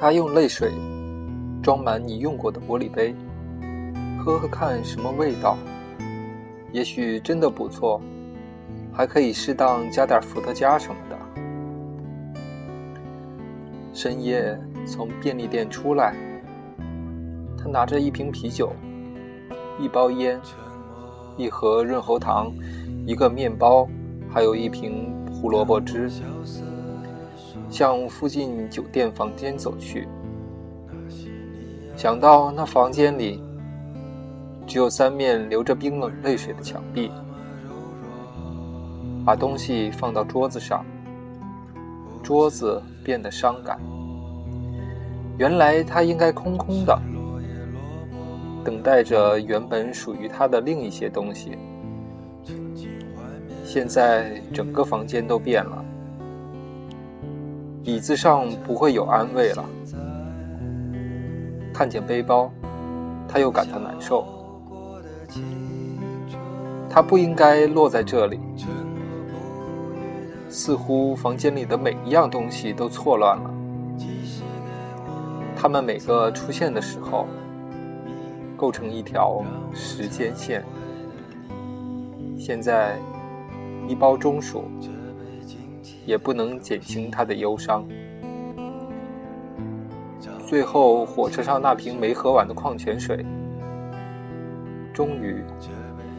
他用泪水装满你用过的玻璃杯，喝喝看什么味道，也许真的不错，还可以适当加点伏特加什么的。深夜从便利店出来，他拿着一瓶啤酒、一包烟、一盒润喉糖、一个面包，还有一瓶胡萝卜汁，向附近酒店房间走去。想到那房间里只有三面流着冰冷泪水的墙壁，把东西放到桌子上。桌子变得伤感。原来它应该空空的，等待着原本属于它的另一些东西。现在整个房间都变了，椅子上不会有安慰了。看见背包，他又感到难受。他不应该落在这里。似乎房间里的每一样东西都错乱了，它们每个出现的时候，构成一条时间线。现在，一包中薯也不能减轻他的忧伤。最后，火车上那瓶没喝完的矿泉水，终于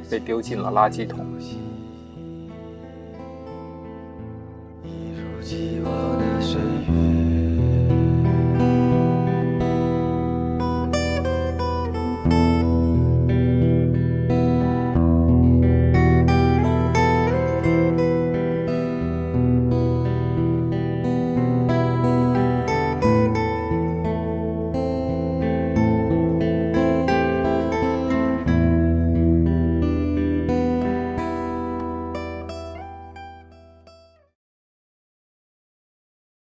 被丢进了垃圾桶。一如既往的岁月。